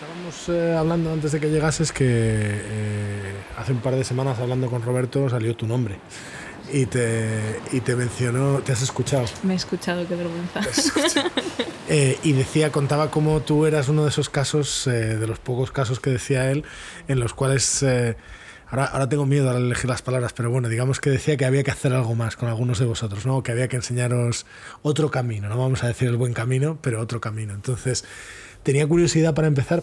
Estábamos eh, hablando antes de que llegases que eh, hace un par de semanas hablando con Roberto salió tu nombre y te, y te mencionó, ¿te has escuchado? Me he escuchado, qué vergüenza. Eh, y decía, contaba cómo tú eras uno de esos casos, de los pocos casos que decía él, en los cuales, ahora, ahora tengo miedo al elegir las palabras, pero bueno, digamos que decía que había que hacer algo más con algunos de vosotros, ¿no? que había que enseñaros otro camino, no vamos a decir el buen camino, pero otro camino. Entonces, tenía curiosidad para empezar,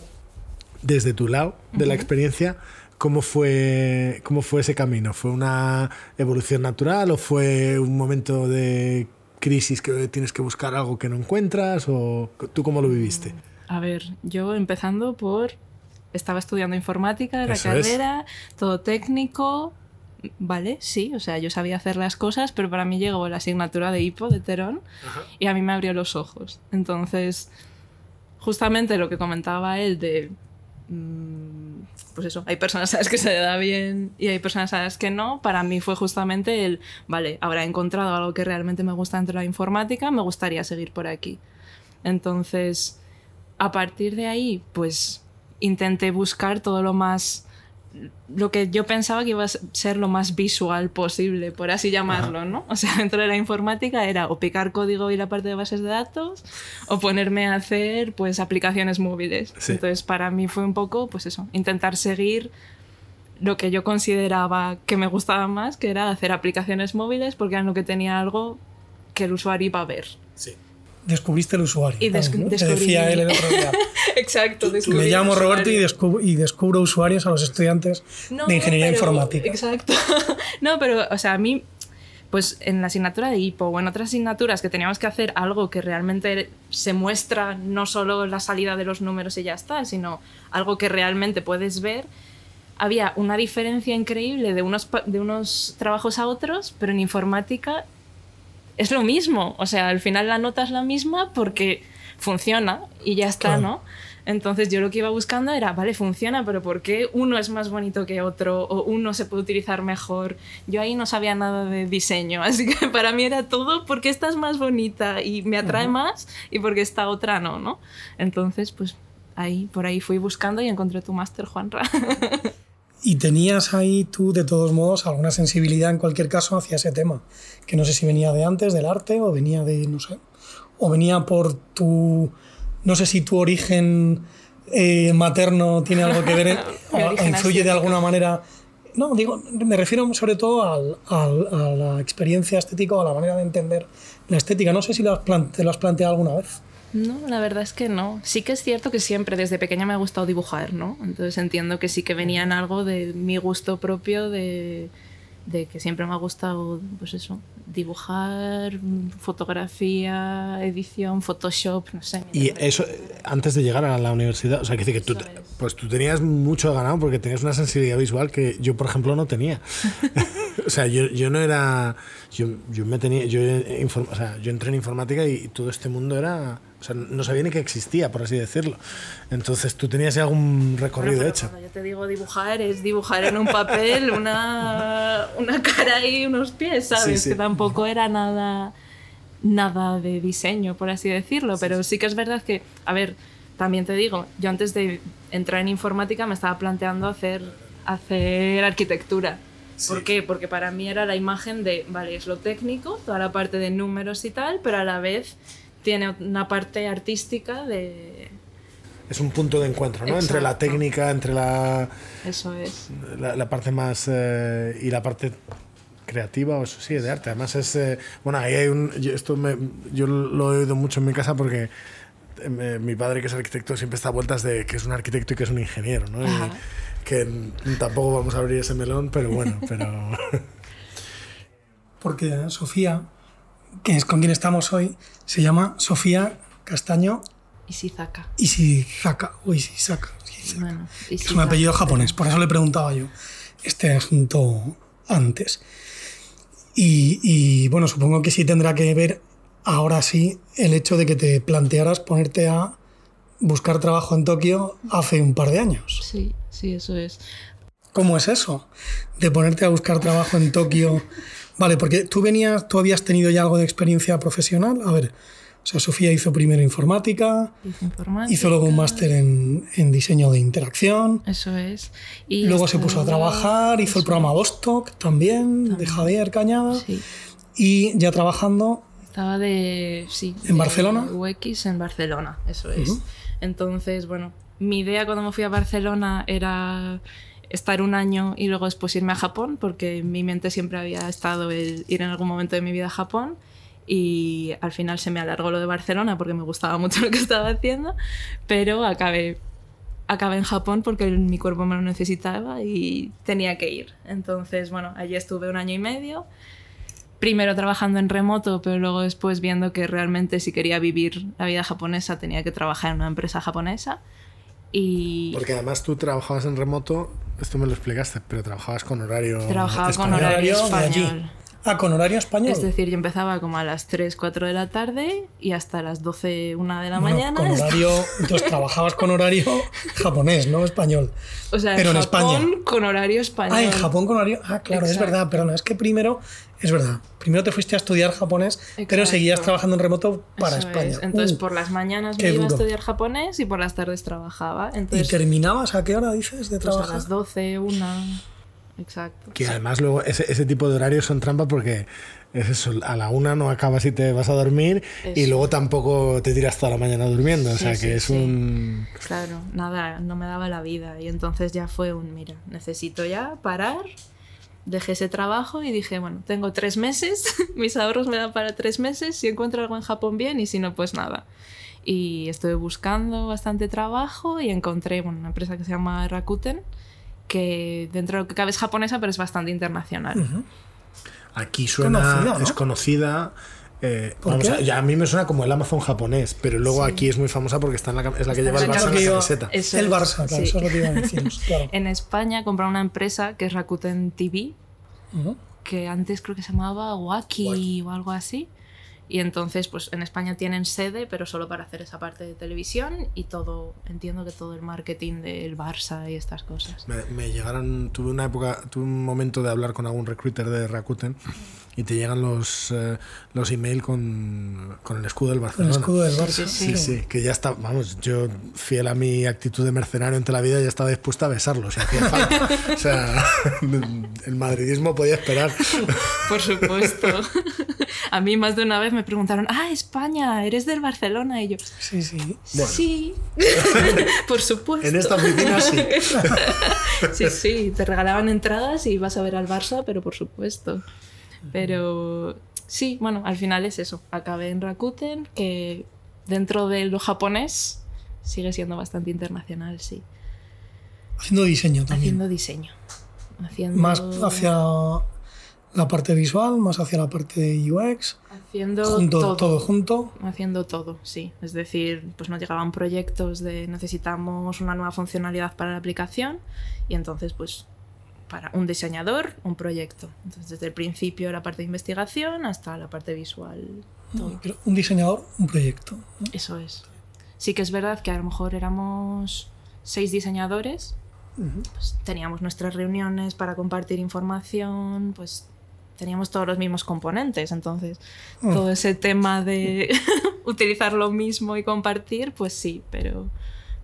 desde tu lado de la experiencia, ¿cómo fue, ¿cómo fue ese camino? ¿Fue una evolución natural o fue un momento de crisis que tienes que buscar algo que no encuentras? ¿O tú cómo lo viviste? A ver, yo empezando por... Estaba estudiando informática, la carrera, todo técnico, vale, sí, o sea, yo sabía hacer las cosas, pero para mí llegó la asignatura de hipo de Terón y a mí me abrió los ojos. Entonces, justamente lo que comentaba él de mm, pues eso, hay personas a las que se le da bien y hay personas a las que no. Para mí fue justamente el, vale, he encontrado algo que realmente me gusta dentro de la informática, me gustaría seguir por aquí. Entonces, a partir de ahí, pues intenté buscar todo lo más lo que yo pensaba que iba a ser lo más visual posible, por así llamarlo, ¿no? O sea, dentro de la informática era o picar código y la parte de bases de datos o ponerme a hacer pues aplicaciones móviles. Entonces, para mí fue un poco pues eso, intentar seguir lo que yo consideraba que me gustaba más, que era hacer aplicaciones móviles porque era lo que tenía algo que el usuario iba a ver. Sí descubriste el usuario. Y decía él el otro día. exacto. Me llamo Roberto y, y, descubro usuarios a los estudiantes de ingeniería informática. Exacto. no, pero, o sea, a mí, pues en la asignatura de IPO o en otras asignaturas que teníamos que hacer algo que realmente se muestra no solo la salida de los números y ya está, sino algo que realmente puedes ver había una diferencia increíble de unos, de unos trabajos a otros, pero en informática es lo mismo. O sea, al final la nota es la misma porque funciona y ya está, ¿no? Entonces yo lo que iba buscando era, vale, funciona, pero ¿por qué uno es más bonito que otro o uno se puede utilizar mejor? Yo ahí no sabía nada de diseño, así que para mí era todo porque esta es más bonita y me atrae más y porque esta otra no, ¿no? Entonces, pues ahí, por ahí fui buscando y encontré tu máster, Juanra. Y tenías ahí tú, de todos modos, alguna sensibilidad en cualquier caso hacia ese tema, que no sé si venía de antes, del arte, o venía de, no sé, o venía por tu, no sé si tu origen eh, materno tiene algo que ver, o, influye de alguna manera. No, digo, me refiero sobre todo a la experiencia estética o a la manera de entender la estética. No sé si lo te lo has planteado alguna vez. No, la verdad es que no. Sí que es cierto que siempre desde pequeña me ha gustado dibujar, ¿no? Entonces entiendo que sí que venían algo de mi gusto propio, de, de que siempre me ha gustado, pues eso, dibujar, fotografía, edición, Photoshop, no sé. Y eso, antes de llegar a la universidad, o sea, que, que tú, pues tú tenías mucho ganado porque tenías una sensibilidad visual que yo, por ejemplo, no tenía. o sea, yo, yo, no era. Yo, yo me tenía. Yo, o sea, yo entré en informática y todo este mundo era o sea, no sabía ni que existía, por así decirlo. Entonces, ¿tú tenías algún recorrido hecho? Cuando yo te digo dibujar, es dibujar en un papel una, una cara y unos pies, ¿sabes? Que tampoco era nada, nada de diseño, por así decirlo. Pero sí que es verdad que, a ver, también te digo, yo antes de entrar en informática me estaba planteando hacer, hacer arquitectura. ¿Por qué? Porque para mí era la imagen de, vale, es lo técnico, toda la parte de números y tal, pero a la vez tiene una parte artística de... Es un punto de encuentro, ¿no? Entre la técnica, entre la... Eso es. La, parte más... Eh, y la parte creativa, o eso sí, de arte. Además es... Eh, bueno, ahí hay un... Yo, esto me, yo lo he oído mucho en mi casa porque eh, mi padre, que es arquitecto, siempre está a vueltas de que es un arquitecto y que es un ingeniero, ¿no? que tampoco vamos a abrir ese melón, pero bueno, pero... porque Sofía que es con quien estamos hoy, se llama Sofía Castaño Isizaka. Isizaka, o Isizaka. Es un apellido japonés, por eso le preguntaba yo este asunto antes. Y, bueno, supongo que sí tendrá que ver ahora sí el hecho de que te plantearas ponerte a buscar trabajo en Tokio hace un par de años. Sí, sí, eso es. ¿Cómo es eso? De ponerte a buscar trabajo en Tokio Vale, porque tú venías, tú habías tenido ya algo de experiencia profesional. A ver, O sea, Sofía hizo primero informática, hizo, luego un máster en, en, diseño de interacción. Eso es. Y luego se puso a trabajar, hizo el programa Vostok también, de Javier Cañada. Sí. Y ya trabajando. Estaba de. Sí. ¿En Barcelona? UX en Barcelona, eso es. Entonces, bueno, mi idea cuando me fui a Barcelona era estar un año y luego después irme a Japón, porque mi mente siempre había estado el ir en algún momento de mi vida a Japón y al final se me alargó lo de Barcelona porque me gustaba mucho lo que estaba haciendo, pero acabé, acabé en Japón porque mi cuerpo me lo necesitaba y tenía que ir. Entonces, bueno, allí estuve un año y medio, primero trabajando en remoto, pero luego después viendo que realmente si quería vivir la vida japonesa tenía que trabajar en una empresa japonesa. Y... Porque además tú trabajabas en remoto, esto me lo explicaste, pero trabajabas con horario Trabajaba con horario español. Ah, con horario español. Es decir, yo empezaba como a las 3, 4 de la tarde y hasta las 12, 1 de la mañana. Con horario, entonces trabajabas con horario japonés, no español. O sea, pero en, Japón con horario español. Ah, en Japón con horario. Ah, claro, es verdad, perdona, es que primero, es verdad, primero te fuiste a estudiar japonés, pero seguías trabajando en remoto para España. Entonces, uh, por las mañanas me iba a estudiar japonés y por las tardes trabajaba. Entonces, ¿Y terminabas a qué hora dices de trabajar? Pues a las 12, 1. Exacto. Que además luego ese, ese, tipo de horarios son trampa porque es eso, a la una no acabas y te vas a dormir y luego tampoco te tiras toda la mañana durmiendo, o sea que es un... Claro, nada, no me daba la vida y entonces ya fue un, mira, necesito ya parar, dejé ese trabajo y dije, bueno, tengo tres meses, mis ahorros me dan para tres meses, si encuentro algo en Japón bien y si no, pues nada. Y estuve buscando bastante trabajo y encontré una empresa que se llama Rakuten, que dentro de lo que cabe es japonesa, pero es bastante internacional. Aquí suena, es conocida. Eh, a, mí me suena como el Amazon japonés, pero luego aquí es muy famosa porque está en la, es la que lleva el Barça en la camiseta. el Barça, claro, eso es lo que iba a decir. En España compró una empresa que es Rakuten TV, que antes creo que se llamaba Waki o algo así. Y entonces, pues en España tienen sede, pero solo para hacer esa parte de televisión y todo, entiendo que todo el marketing del Barça y estas cosas. Me, llegaron, tuve una época, tuve un momento de hablar con algún recruiter de Rakuten y te llegan los, eh, los email con, con, el escudo del Barcelona. El escudo del Barça. Sí sí. que ya está, vamos, yo fiel a mi actitud de mercenario ante la vida ya estaba dispuesta a besarlo, si hacía falta. o sea, el madridismo podía esperar. Por supuesto. A mí más de una vez me preguntaron, ah, España, eres del Barcelona. Y yo, sí, sí. Sí, por supuesto. En esta oficina sí. sí, sí, te regalaban entradas y ibas a ver al Barça, pero por supuesto. Pero sí, bueno, al final es eso. Acabé en Rakuten, que dentro de lo japonés sigue siendo bastante internacional, sí. Haciendo diseño también. Haciendo diseño. Haciendo... Más hacia la parte visual, más hacia la parte de UX. Haciendo todo, todo, junto. Haciendo todo, sí. Es decir, pues nos llegaban proyectos de necesitamos una nueva funcionalidad para la aplicación y entonces pues para un diseñador, un proyecto. Entonces desde el principio la parte de investigación hasta la parte visual. un diseñador, un proyecto. Eso es. Sí que es verdad que a lo mejor éramos seis diseñadores, pues teníamos nuestras reuniones para compartir información, pues teníamos todos los mismos componentes, entonces mm. todo ese tema de utilizar lo mismo y compartir, pues sí, pero,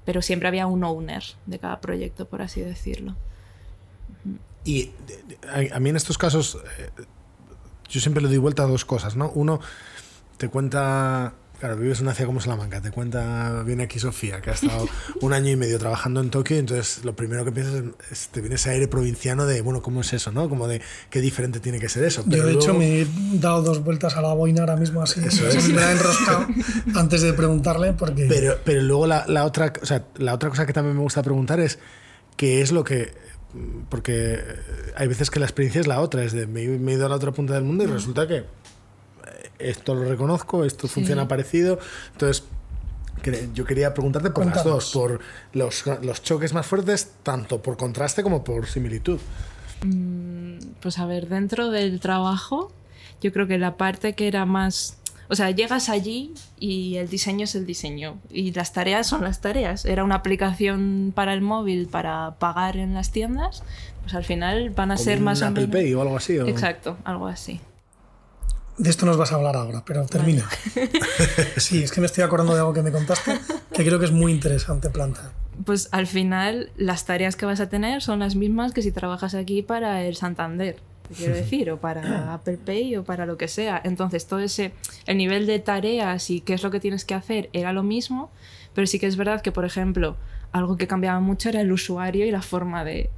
pero siempre había un owner de cada proyecto, por así decirlo. Y a, mí en estos casos, eh, yo siempre le doy vuelta a dos cosas, ¿no? Uno, te cuenta Claro, vives en una ciudad como Salamanca, te cuenta, viene aquí Sofía, que ha estado un año y medio trabajando en Tokio, entonces lo primero que piensas es, te viene ese aire provinciano de, bueno, ¿cómo es eso? ¿no? Como de, qué diferente tiene que ser eso. Yo, de hecho, me he dado dos vueltas a la boina ahora mismo así, eso es. me ha enroscado antes de preguntarle, porque... Pero, pero luego la, la, otra, o sea, la otra cosa que también me gusta preguntar es, ¿qué es lo que porque hay veces que la experiencia es la otra, es de me, he ido a la otra punta del mundo y resulta que esto lo reconozco, esto funciona parecido. Entonces, yo quería preguntarte por las dos, por los, los, choques más fuertes, tanto por contraste como por similitud. Mm, pues a ver, dentro del trabajo, yo creo que la parte que era más... O sea, llegas allí y el diseño es el diseño y las tareas son las tareas. Era una aplicación para el móvil para pagar en las tiendas, pues al final van a ser más Apple Pay o algo así. Exacto, algo así. De esto nos vas a hablar ahora, pero termina. sí, es que me estoy acordando de algo que me contaste que creo que es muy interesante plantear. Pues al final las tareas que vas a tener son las mismas que si trabajas aquí para el Santander, quiero decir, o para Apple Pay o para lo que sea. Entonces todo ese, el nivel de tareas y qué es lo que tienes que hacer era lo mismo, pero sí que es verdad que, por ejemplo, algo que cambiaba mucho era el usuario y la forma de,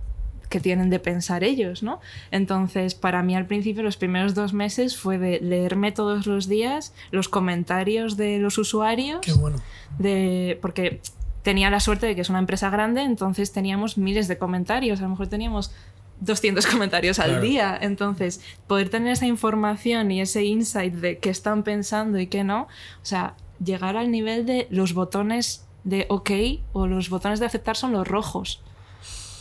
que tienen de pensar ellos, ¿no? Entonces, para mí al principio, los primeros dos meses fue de leerme todos los días los comentarios de los usuarios. Qué bueno. De, porque tenía la suerte de que es una empresa grande, entonces teníamos miles de comentarios, a lo mejor teníamos 200 comentarios al día. Entonces, poder tener esa información y ese insight de qué están pensando y qué no, o sea, llegar al nivel de los botones de OK o los botones de aceptar son los rojos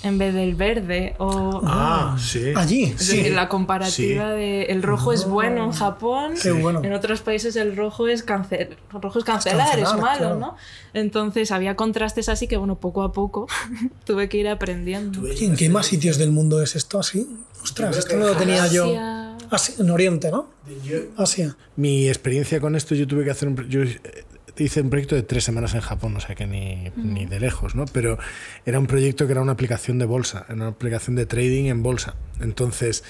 en vez del verde o ah, sí. allí sí. la comparativa de el rojo es bueno en Japón en otros países el rojo es cáncer rojo es cancelar, es, malo no entonces había contrastes así que bueno poco a poco tuve que ir aprendiendo. En qué más sitios del mundo es esto así ostras esto no lo tenía yo. Asia, en Oriente no Asia. Mi experiencia con esto yo tuve que hacer un hice un proyecto de tres semanas en Japón, o sea que ni, ni, de lejos, ¿no? Pero era un proyecto que era una aplicación de bolsa, era una aplicación de trading en bolsa. Entonces,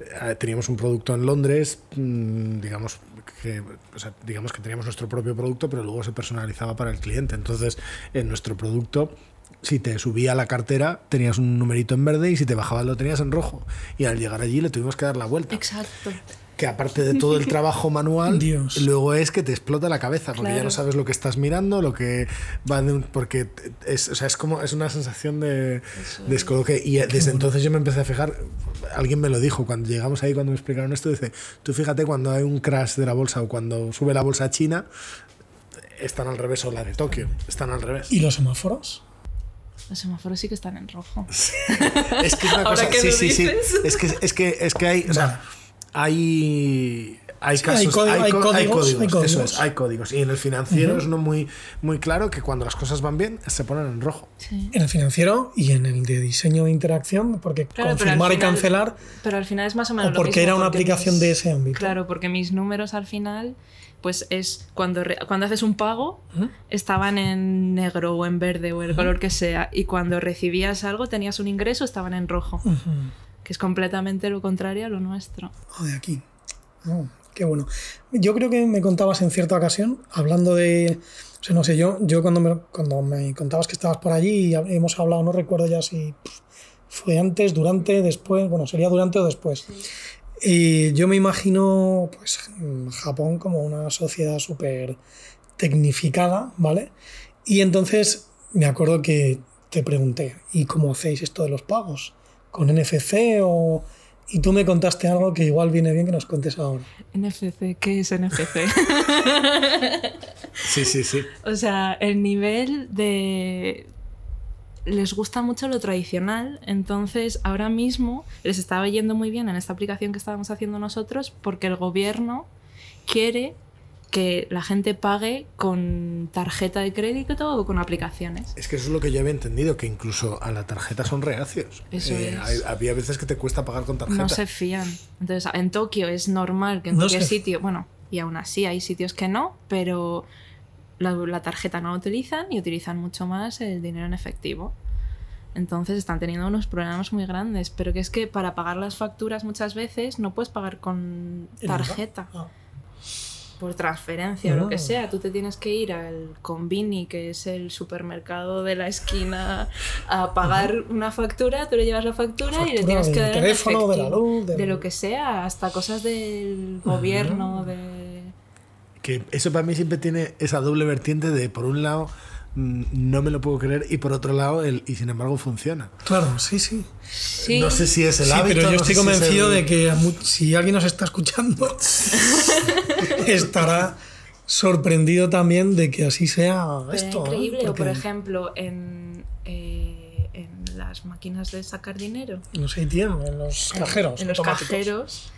eh, teníamos un producto en Londres, mm, digamos que, o sea, digamos que teníamos nuestro propio producto, pero luego se personalizaba para el cliente. Entonces, en nuestro producto si te subía la cartera tenías un numerito en verde y si te bajabas lo tenías en rojo. Y al llegar allí le tuvimos que dar la vuelta. Exacto que aparte de todo el trabajo manual, luego es que te explota la cabeza, porque ya no sabes lo que estás mirando, lo que va de porque es, o sea, es como es una sensación de descoloque y desde entonces yo me empecé a fijar, alguien me lo dijo cuando llegamos ahí cuando me explicaron esto, dice, tú fíjate cuando hay un crash de la bolsa o cuando sube la bolsa a China, están al revés o la de Tokio, están al revés. ¿Y los semáforos? Los semáforos sí que están en rojo. es que es una cosa. Sí, sí, sí. Es que, es que, es que hay. O sea, hay hay casos, hay, códigos, eso es, hay códigos. Y en el financiero es uno muy, muy claro que cuando las cosas van bien se ponen en rojo. En el financiero y en el de diseño de interacción, porque confirmar y cancelar. Pero al final es más o menos. O porque era una aplicación de ese ámbito. Claro, porque mis números al final, pues es cuando, cuando haces un pago, estaban en negro o en verde o el color que sea. Y cuando recibías algo, tenías un ingreso, estaban en rojo que es completamente lo contrario a lo nuestro. De aquí. Oh, qué bueno. Yo creo que me contabas en cierta ocasión, hablando de. O sea, no sé, yo, yo cuando, me, cuando me contabas que estabas por allí y hemos hablado, no recuerdo ya si fue antes, durante, después, bueno, sería durante o después. Y yo me imagino, pues, Japón como una sociedad súper tecnificada, ¿vale? Y entonces me acuerdo que te pregunté, ¿y cómo hacéis esto de los pagos? Con NFC o... Y tú me contaste algo que igual viene bien que nos cuentes ahora. NFC, ¿qué es NFC? sí, sí, sí. O sea, el nivel de... Les gusta mucho lo tradicional, entonces ahora mismo les estaba yendo muy bien en esta aplicación que estábamos haciendo nosotros porque el gobierno quiere que la gente pague con tarjeta de crédito o con aplicaciones. Es que eso es lo que yo había entendido, que incluso a la tarjeta son reacios. Eso eh, había veces que te cuesta pagar con tarjeta. No se fían. Entonces, en Tokio es normal que en cualquier sitio, bueno, y aún así hay sitios que no, pero la, la tarjeta no la utilizan y utilizan mucho más el dinero en efectivo. Entonces están teniendo unos problemas muy grandes, pero que es que para pagar las facturas muchas veces no puedes pagar con tarjeta por transferencia o lo que sea, tú te tienes que ir al Convini, que es el supermercado de la esquina, a pagar una factura, tú le llevas la factura, y le tienes que dar teléfono, de la luz, de... lo que sea, hasta cosas del gobierno, de... Que eso para mí siempre tiene esa doble vertiente de, por un lado, no me lo puedo creer. Y por otro lado el, y sin embargo funciona. Claro sí sí, no sé si es el hábito pero yo estoy convencido de que si alguien nos está escuchando estará sorprendido también de que así sea esto increíble o por ejemplo en, eh, en las máquinas de sacar dinero. En los ATM en los cajeros en los cajeros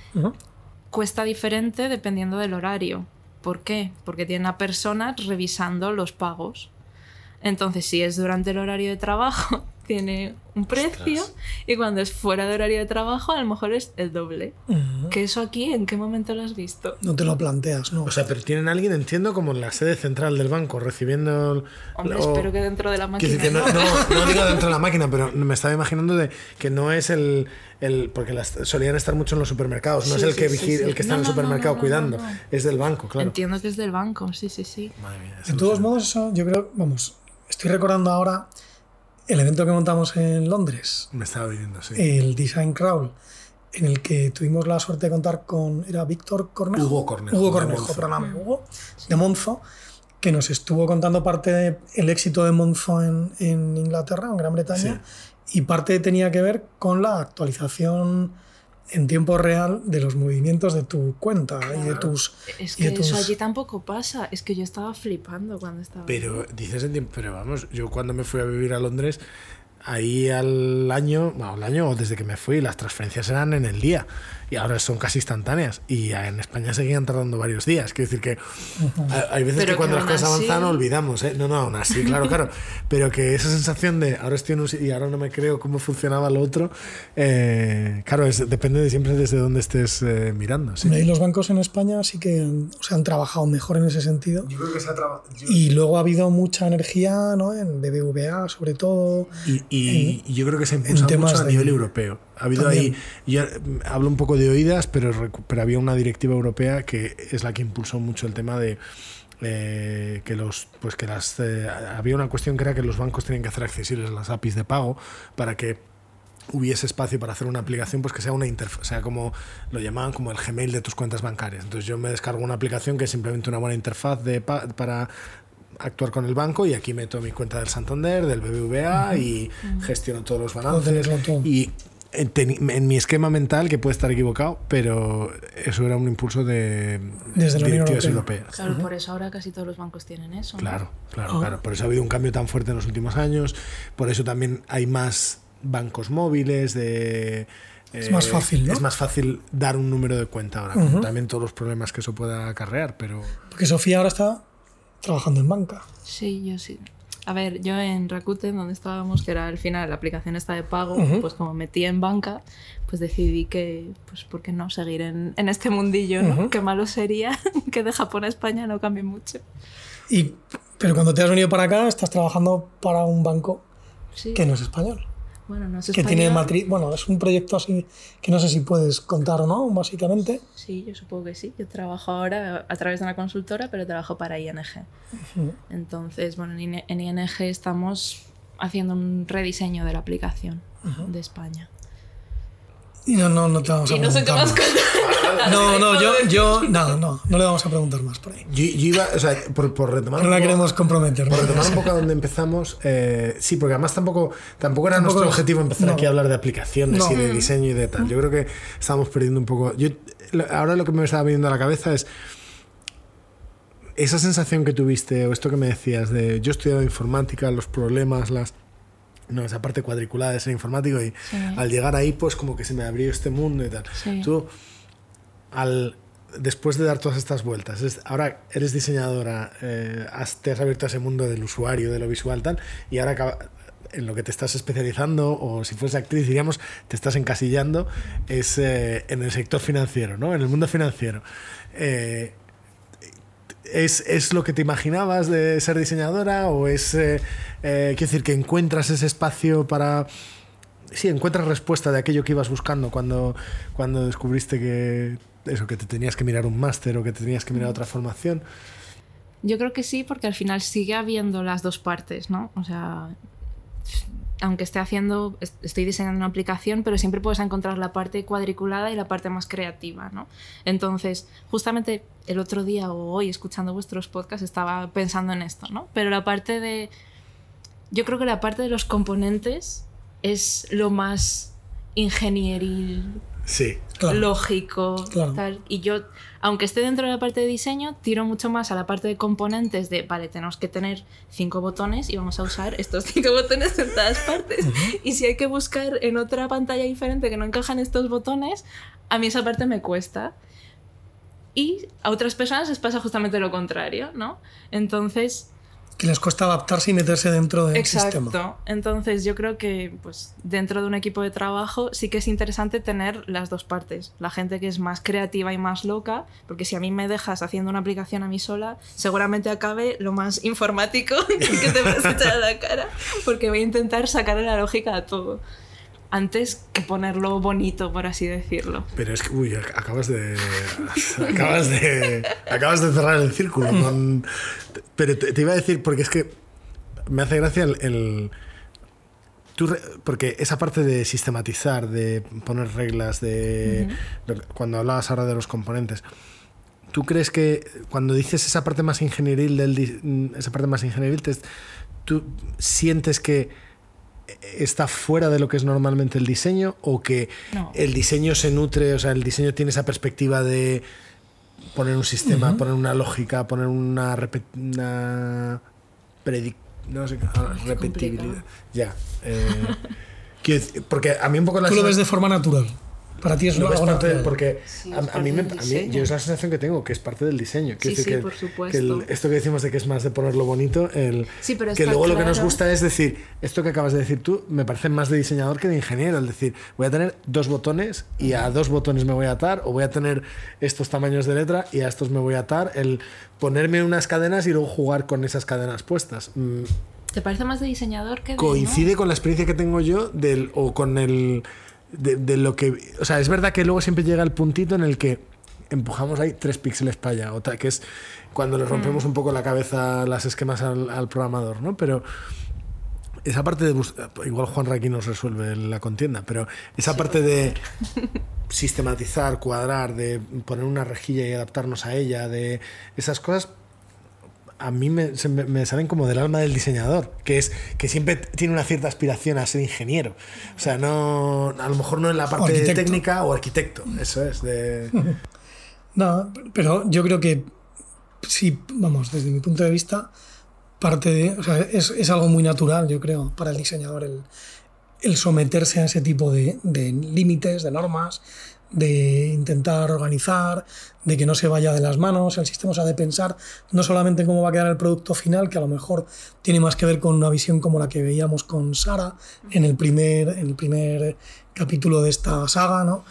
cuesta diferente dependiendo del horario. ¿Por qué? Porque tienen a personas revisando los pagos. Entonces, si es durante el horario de trabajo, tiene un precio y cuando es fuera de horario de trabajo a lo mejor es el doble. ¿Que eso aquí en qué momento lo has visto? No te lo planteas, ¿no? O sea, pero tienen alguien, entiendo, como en la sede central del banco, recibiendo... Hombre, espero que dentro de la máquina. no, no, digo dentro de la máquina, pero me estaba imaginando de que no es el... el porque las, solían estar mucho en los supermercados, no es el que, el que está en el supermercado cuidando, es del banco, claro. Entiendo que es del banco, sí, sí, sí. Madre mía, de todos modos, eso yo creo, vamos, estoy recordando ahora el evento que montamos en Londres. Me estaba viendo, sí. El Design Crawl, en el que tuvimos la suerte de contar con. ¿Era Víctor Cornejo? Hugo Cornejo. Hugo Cornejo, perdóname, Hugo, de Monzo, que nos estuvo contando parte del éxito de Monzo en, en, Inglaterra, en Gran Bretaña, y parte tenía que ver con la actualización en tiempo real de los movimientos de tu cuenta y de tus. Es que eso allí tampoco pasa. Es que yo estaba flipando cuando estaba. Pero dices en tiempo. Pero vamos, yo cuando me fui a vivir a Londres, ahí al año, bueno, al año o desde que me fui, las transferencias eran en el día y ahora son casi instantáneas. Y en España seguían tardando varios días. Quiero decir que hay veces que cuando las cosas avanzan olvidamos. ¿eh? No, no, aún así, claro, claro. Pero que esa sensación de ahora estoy en un y ahora no me creo cómo funcionaba lo otro, eh, claro, es, depende de siempre desde dónde estés eh, mirando. ¿sí? Y los bancos en España sí que o sea, han trabajado mejor en ese sentido. Yo creo que se ha trabajado. Y luego ha habido mucha energía ¿no? en BBVA, sobre todo. Y, y, yo creo que se ha impulsado mucho a nivel europeo. Ha habido ahí, yo hablo un poco de oídas, pero, pero había una directiva europea que es la que impulsó mucho el tema de eh, que los pues que las eh, había una cuestión que era que los bancos tenían que hacer accesibles las APIs de pago para que hubiese espacio para hacer una aplicación pues que sea una interfaz, o sea, como lo llamaban como el Gmail de tus cuentas bancarias. Entonces yo me descargo una aplicación que es simplemente una buena interfaz de para actuar con el banco y aquí meto mi cuenta del Santander, del BBVA y gestiono todos los balances. Y en, mi esquema mental, que puede estar equivocado, pero eso era un impulso de Desde directivas europeas. Claro, por eso ahora casi todos los bancos tienen eso. Claro, claro, oh. claro. Por eso ha habido un cambio tan fuerte en los últimos años. Por eso también hay más bancos móviles de... Es más fácil, ¿no? Es más fácil dar un número de cuenta ahora. También todos los problemas que eso pueda acarrear, pero... Porque Sofía ahora está trabajando en banca. Sí, yo sí. A ver, yo en Rakuten, donde estábamos, que era al final la aplicación está de pago, pues como metí en banca, pues decidí que, pues, ¿por qué no seguir en, en este mundillo? ¿no? Qué malo sería que de Japón a España no cambie mucho. Y, pero cuando te has venido para acá, estás trabajando para un banco que no es español. Bueno, no que tiene matriz. Bueno, es un proyecto así que no sé si puedes contar o no, básicamente. Sí, yo supongo que sí. Yo trabajo ahora a través de una consultora, pero trabajo para ING. Entonces, bueno, en ING estamos haciendo un rediseño de la aplicación de España. No, no, no te vamos a y no sé qué más No, no, yo, yo, no, no, no le vamos a preguntar más por ahí. Yo, iba, o sea, por, por retomar. No la queremos comprometer. Por retomar un poco a donde empezamos, eh, sí, porque además tampoco, tampoco era nuestro objetivo empezar aquí a hablar de aplicaciones y de diseño y de tal. Yo creo que estamos perdiendo un poco. Yo, ahora lo que me estaba viniendo a la cabeza es esa sensación que tuviste, o esto que me decías de yo he estudiado informática, los problemas, las no, esa parte cuadriculada de ser informático y al llegar ahí pues como que se me abrió este mundo y tal. Tú, al, después de dar todas estas vueltas, ahora eres diseñadora, eh, te has abierto a ese mundo del usuario, de lo visual tal, y ahora en lo que te estás especializando, o si fueses actriz, diríamos, te estás encasillando, es eh, en el sector financiero, ¿no? En el mundo financiero. Eh, ¿Es, lo que te imaginabas de ser diseñadora o es, eh, eh, quiero decir, que encuentras ese espacio para... Sí, encuentras respuesta de aquello que ibas buscando cuando, cuando descubriste que eso, que te tenías que mirar un máster o que te tenías que mirar otra formación. Yo creo que sí, porque al final sigue habiendo las dos partes, ¿no? O sea, aunque esté haciendo, estoy diseñando una aplicación, pero siempre puedes encontrar la parte cuadriculada y la parte más creativa, ¿no? Entonces, justamente el otro día o hoy, escuchando vuestros podcasts, estaba pensando en esto, ¿no? Pero la parte de... Yo creo que la parte de los componentes es lo más ingenieril sí, lógico. Tal. Y yo, aunque esté dentro de la parte de diseño, tiro mucho más a la parte de componentes de, vale, tenemos que tener cinco botones y vamos a usar estos cinco botones en todas partes. Y si hay que buscar en otra pantalla diferente que no encajan estos botones, a mí esa parte me cuesta. Y a otras personas les pasa justamente lo contrario, ¿no? Entonces, que les cuesta adaptarse y meterse dentro del Exacto. sistema. Entonces yo creo que pues dentro de un equipo de trabajo sí que es interesante tener las dos partes. La gente que es más creativa y más loca, porque si a mí me dejas haciendo una aplicación a mí sola, seguramente acabe lo más informático que te vas a echar a la cara, porque voy a intentar sacarle la lógica a todo antes que ponerlo bonito, por así decirlo. Pero es que, uy, acabas de. acabas de. acabas de cerrar el círculo. Con, pero te, iba a decir, porque es que me hace gracia el. tú, porque esa parte de sistematizar, de poner reglas, de. Cuando hablabas ahora de los componentes. ¿Tú crees que cuando dices esa parte más ingenieril del esa parte más ingenieril, tú sientes que está fuera de lo que es normalmente el diseño o que el diseño se nutre, o sea, el diseño tiene esa perspectiva de poner un sistema, poner una lógica, poner una, una no sé, ah, repetibilidad. Ya. Eh, porque a mí un poco Tú lo ves de forma natural. Para ti es no algo natural. Porque a, mí, yo es la sensación que tengo, que es parte del diseño. sí, sí, que, por supuesto. esto que decimos de que es más de ponerlo bonito, el, que luego lo que nos gusta es decir, esto que acabas de decir tú, me parece más de diseñador que de ingeniero. Es decir, voy a tener dos botones y a dos botones me voy a atar, o voy a tener estos tamaños de letra y a estos me voy a atar. El ponerme unas cadenas y luego jugar con esas cadenas puestas. Mm. ¿Te parece más de diseñador que de.? Coincide con la experiencia que tengo yo del, o con el de, lo que. O sea, es verdad que luego siempre llega el puntito en el que empujamos ahí tres píxeles para allá, otra, que es cuando le rompemos mm. un poco la cabeza las esquemas al, programador, ¿no? Pero esa parte de. Igual Juan aquí nos resuelve la contienda, pero esa parte de sistematizar, cuadrar, de poner una rejilla y adaptarnos a ella, de esas cosas, a mí me, me, salen como del alma del diseñador, que es que siempre tiene una cierta aspiración a ser ingeniero. O sea, no a lo mejor no en la parte técnica o arquitecto, eso es. De... no, pero yo creo que sí, vamos, desde mi punto de vista, parte de, o sea, es, es, algo muy natural, yo creo, para el diseñador el, el someterse a ese tipo de, de límites, de normas, de intentar organizar, de que no se vaya de las manos, el sistema se ha de pensar no solamente en cómo va a quedar el producto final, que a lo mejor tiene más que ver con una visión como la que veíamos con Sara en el primer, en el primer capítulo de esta saga, ¿no?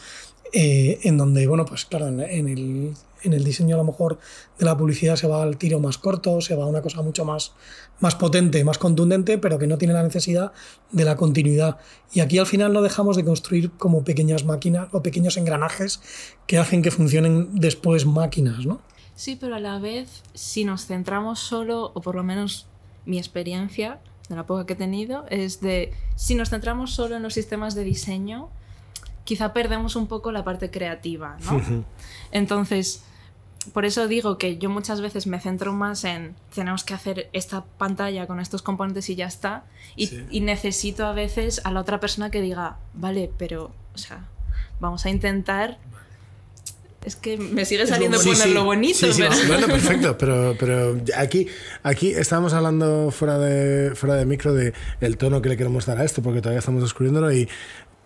Eh, en donde, bueno, pues claro, en, el, en, el, diseño a lo mejor de la publicidad se va al tiro más corto, se va a una cosa mucho más, más potente, más contundente, pero que no tiene la necesidad de la continuidad. Y aquí al final no dejamos de construir como pequeñas máquinas o pequeños engranajes que hacen que funcionen después máquinas, ¿no? Sí, pero a la vez, si nos centramos solo, o por lo menos mi experiencia, de la poca que he tenido, es de, si nos centramos solo en los sistemas de diseño, quizá perdemos un poco la parte creativa, ¿no? Entonces, por eso digo que yo muchas veces me centro más en tenemos que hacer esta pantalla con estos componentes y ya está. Y, necesito a veces a la otra persona que diga, vale, pero, o sea, vamos a intentar. Es que me sigue saliendo ponerlo bonito. Pero... Bueno, perfecto, pero, pero aquí, aquí estábamos hablando fuera de, fuera de micro de el tono que le queremos dar a esto, porque todavía estamos descubriéndolo y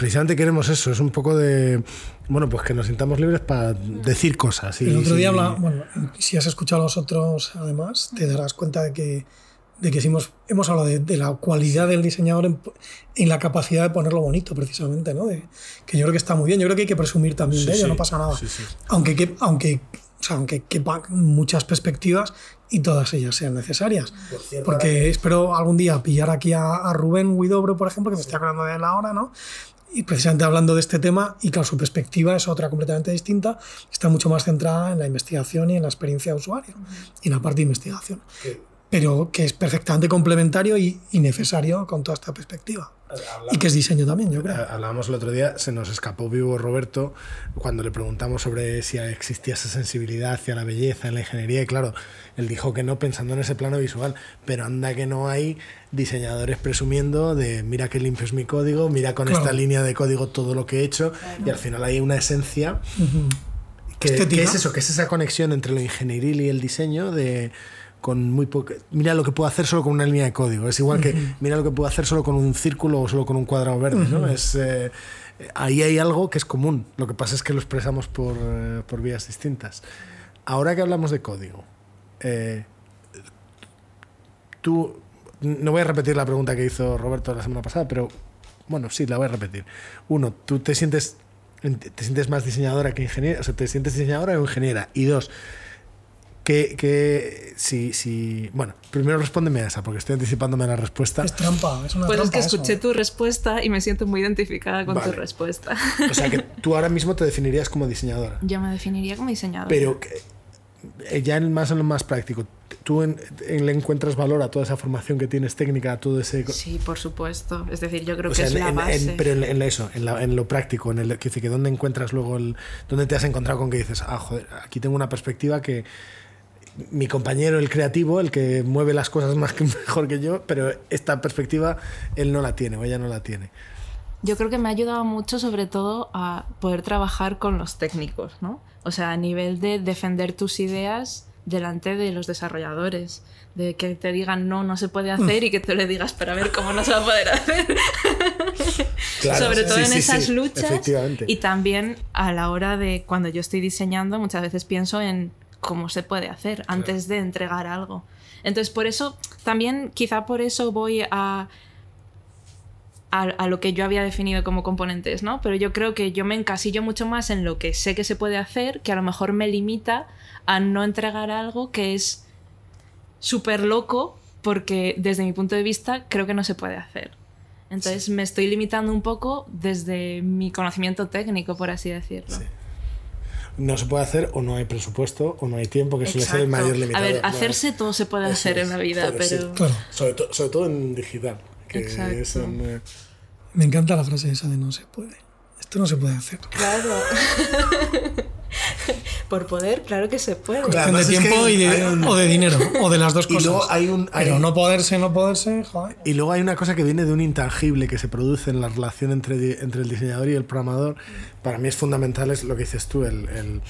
precisamente queremos eso, es un poco de, bueno, pues que nos sintamos libres para decir cosas. Y, el otro día, habla, bueno, si has escuchado a los otros, además, te darás cuenta de que, de que hemos, hemos hablado de, la cualidad del diseñador en, la capacidad de ponerlo bonito, precisamente, ¿no? De, que yo creo que está muy bien, yo creo que hay que presumir también de ello, no pasa nada. Aunque, que, aunque, o sea, aunque quepan muchas perspectivas y todas ellas sean necesarias. Porque espero algún día pillar aquí a, a Rubén Huidobro, por ejemplo, que me estoy acordando de él ahora, ¿no? Y precisamente hablando de este tema, y claro, su perspectiva es otra completamente distinta, está mucho más centrada en la investigación y en la experiencia de usuario, y en la parte de investigación. Pero que es perfectamente complementario y, necesario con toda esta perspectiva. Y que es diseño también, yo creo. Hablábamos el otro día, se nos escapó vivo Roberto cuando le preguntamos sobre si existía esa sensibilidad hacia la belleza en la ingeniería, y claro, él dijo que no pensando en ese plano visual, pero anda que no hay diseñadores presumiendo de mira qué limpio es mi código, mira con esta línea de código todo lo que he hecho y al final hay una esencia que, es eso, que es esa conexión entre lo ingenieril y el diseño de con muy poco, mira lo que puedo hacer solo con una línea de código, es igual que mira lo que puedo hacer solo con un círculo o solo con un cuadrado verde, ¿no? Es eh, ahí hay algo que es común, lo que pasa es que lo expresamos por, eh, por, vías distintas. Ahora que hablamos de código, eh, tú, no voy a repetir la pregunta que hizo Roberto la semana pasada, pero bueno, sí, la voy a repetir. Uno, tú te sientes, te sientes más diseñadora que ingeniera, o sea, te sientes diseñadora o ingeniera. Y dos, que, que si, si, bueno, primero respóndeme a esa, porque estoy anticipándome la respuesta. Es trampa, es una Pues trampa es que escuché eso. tu respuesta y me siento muy identificada con Vale. tu respuesta. O sea, que tú ahora mismo te definirías como diseñadora. Yo me definiría como diseñadora. Pero que- eh, ya en más en lo más práctico, tú en- en- le encuentras valor a toda esa formación que tienes técnica, a todo ese... Sí, por supuesto. Es decir, yo creo O que sea, es en, la en- base. en- pero en, en eso, en, la- en lo práctico, en el que dice que dónde encuentras luego el, dónde te has encontrado con que dices, ah, joder, aquí tengo una perspectiva que mi compañero, el creativo, el que mueve las cosas más que mejor que yo, pero esta perspectiva él no la tiene o ella no la tiene. Yo creo que me ha ayudado mucho sobre todo a poder trabajar con los técnicos, ¿no? O sea, a nivel de defender tus ideas delante de los desarrolladores, de que te digan no, no se puede hacer y que tú le digas, pero a ver cómo no se va a poder hacer. Claro, sobre sí, todo en sí, esas sí, luchas y también a la hora de cuando yo estoy diseñando muchas veces pienso en cómo se puede hacer antes de entregar algo. Entonces por eso también quizá por eso voy a a, a lo que yo había definido como componentes, ¿no? Pero yo creo que yo me encasillo mucho más en lo que sé que se puede hacer, que a lo mejor me limita a no entregar algo que es súper loco, porque desde mi punto de vista creo que no se puede hacer. Entonces me estoy limitando un poco desde mi conocimiento técnico, por así decirlo. Sí. No se puede hacer o no hay presupuesto o no hay tiempo, que suele ser el mayor A limitador. ver, Bueno, hacerse todo se puede eso hacer es. en la vida, Joder, sí. pero... Claro, Sobre, to- sobre todo en digital. Que Exacto. es en, eh, me encanta la frase esa de no se puede. Esto no se puede hacer. Claro. Por poder, claro que se puede. Cuestión de además es que tiempo y de- un- o de dinero, o de las dos Y cosas. luego hay un- hay- Pero no poderse, no poderse, joder. Y luego hay una cosa que viene de un intangible que se produce en la relación entre, entre el diseñador y el programador. Para mí es fundamental, es lo que dices tú, el, el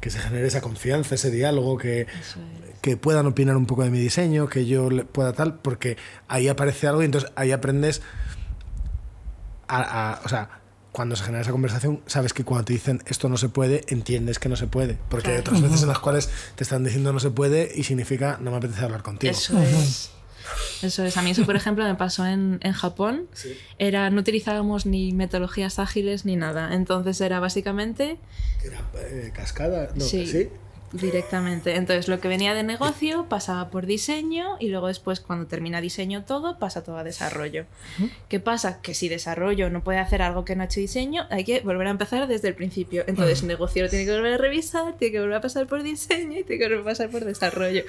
que se genere esa confianza, ese diálogo, que, es. que puedan opinar un poco de mi diseño, que yo le pueda tal, porque ahí aparece algo y entonces ahí aprendes a, a- o sea, cuando se genera esa conversación, sabes que cuando te dicen esto no se puede, entiendes que no se puede. Porque hay otras veces en las cuales te están diciendo no se puede y significa no me apetece hablar contigo. Eso es. Eso es. A mí eso, por ejemplo, me pasó en, en Japón. Sí. Era, no utilizábamos ni metodologías ágiles ni nada. Entonces era básicamente era, eh, cascada, no, Sí. ¿sí? Directamente. Entonces lo que venía de negocio pasaba por diseño y luego después cuando termina diseño todo pasa todo a desarrollo. ¿Qué pasa? Que si desarrollo no puede hacer algo que no ha hecho diseño, hay que volver a empezar desde el principio. Entonces negocio lo tiene que volver a revisar, tiene que volver a pasar por diseño y tiene que volver a pasar por desarrollo.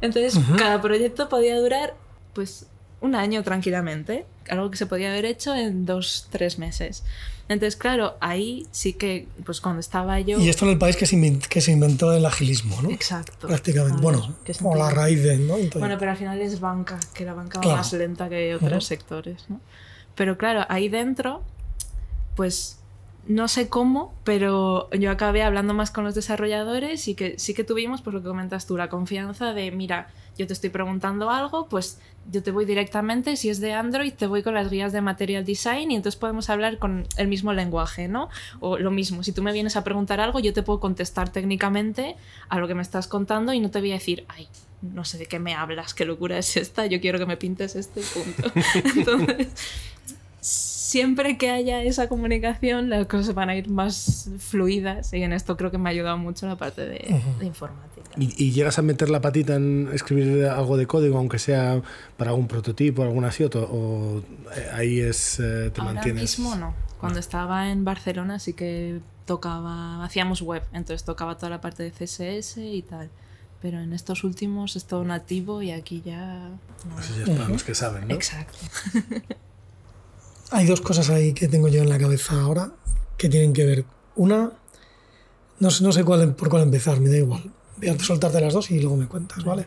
Entonces cada proyecto podía durar pues un año tranquilamente, algo que se podía haber hecho en dos, tres meses. Entonces, claro, ahí sí que, pues cuando estaba yo... Y esto en el país que se, invent- que se inventó el agilismo, ¿no? Exacto. Prácticamente. A Bueno, ver, ¿qué o la raíz de, ¿no? Entonces, Bueno, pero al final es banca, que la banca va Claro. más lenta que otros sectores, ¿no? Pero claro, ahí dentro, pues no sé cómo, pero yo acabé hablando más con los desarrolladores y que sí que tuvimos, pues lo que comentas tú, la confianza de, mira, yo te estoy preguntando algo, pues yo te voy directamente, si es de Android, te voy con las guías de Material Design y entonces podemos hablar con el mismo lenguaje, ¿no? O lo mismo, si tú me vienes a preguntar algo, yo te puedo contestar técnicamente a lo que me estás contando y no te voy a decir, ay, no sé de qué me hablas, qué locura es esta, yo quiero que me pintes esto y punto. Entonces, siempre que haya esa comunicación, las cosas van a ir más fluidas y en esto creo que me ha ayudado mucho la parte de, de informática. ¿Y, y llegas a meter la patita en escribir algo de código, aunque sea para algún prototipo, alguna así, o, eh, ahí es, eh, te Ahora mantienes? mismo no. Cuando estaba en Barcelona sí que tocaba, hacíamos web, entonces tocaba toda la parte de CSS y tal. Pero en estos últimos es todo nativo y aquí ya... no. Eso ya es para los que saben, ¿no? Exacto. Hay dos cosas ahí que tengo yo en la cabeza ahora que tienen que ver. Una, no sé, no sé cuál, por cuál empezar, me da igual. Voy a soltarte las dos y luego me cuentas, ¿vale?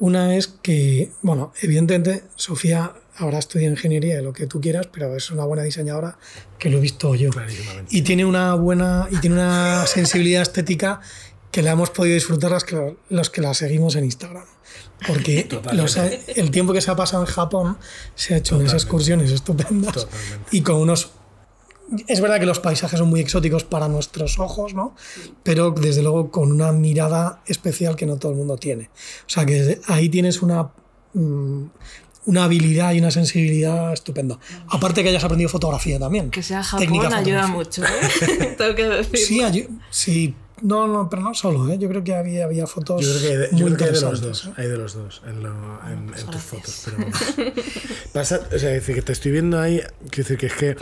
Una es que, bueno, evidentemente Sofía habrá estudiado ingeniería lo que tú quieras, pero es una buena diseñadora que lo he visto yo. Y tiene una buena y tiene una sensibilidad estética que la hemos podido disfrutar los que, los que la seguimos en Instagram. Porque Totalmente. los ha- el tiempo que se ha pasado en Japón se ha hecho en esas excursiones estupendas Totalmente. y con unos... Es verdad que los paisajes son muy exóticos para nuestros ojos, ¿no? Pero desde luego con una mirada especial que no todo el mundo tiene. O sea que ahí tienes una mm, una habilidad y una sensibilidad estupenda. Aparte que hayas aprendido fotografía también. Que sea Japón ayuda mucho, ¿eh? Tengo que decir. Sí, sí, no, no, pero no solo, ¿eh? yo creo que había, había fotos. Yo creo que hay de, muy de los dos, ¿eh? hay de los dos en, en, en tus fotos. Pero Pasa, o sea, decir, que te estoy viendo ahí, quiero decir que es que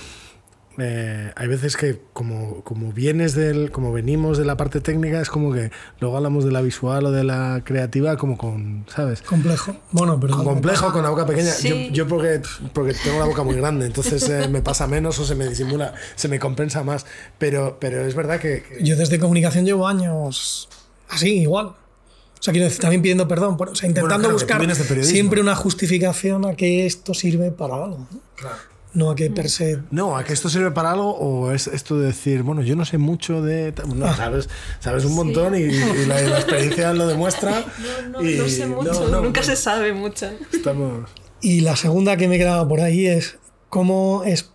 eh, hay veces que como, como vienes del, como venimos de la parte técnica, es como que luego hablamos de la visual o de la creativa como con, ¿sabes? Complejo. Bueno, pero... Complejo, con la boca pequeña. Yo, yo, porque, porque tengo la boca muy grande, entonces eh, me pasa menos o se me disimula, se me compensa más. Pero, pero es verdad que, Yo desde comunicación llevo años así, igual. O sea, quiero decir, también pidiendo perdón, o sea, intentando buscar siempre una justificación a que esto sirve para algo. Claro no a que per se... No, a que esto sirve para algo o es esto de decir, bueno, yo no sé mucho de... No, ah. sabes, sabes un montón y, la, experiencia lo demuestra. No, no, no sé mucho, nunca se sabe mucho. Estamos... Y la segunda que me quedaba por ahí es cómo es...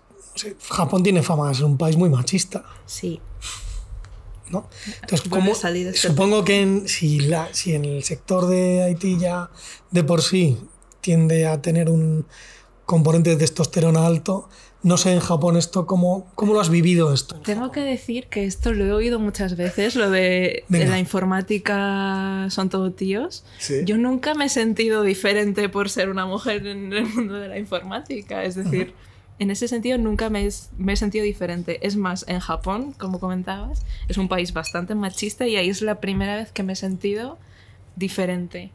Japón tiene fama de ser un país muy machista. Sí. ¿no? Entonces, ¿cómo, este supongo que en, si, la, si en el sector de Haití ya de por sí tiende a tener un, componente de testosterona alto. No sé en Japón esto, ¿cómo, cómo lo has vivido esto? Tengo que decir que esto lo he oído muchas veces, lo de, la informática son todos tíos. Yo nunca me he sentido diferente por ser una mujer en el mundo de la informática. Es decir, en ese sentido nunca me, me, he sentido diferente. Es más, en Japón, como comentabas, es un país bastante machista y ahí es la primera vez que me he sentido diferente.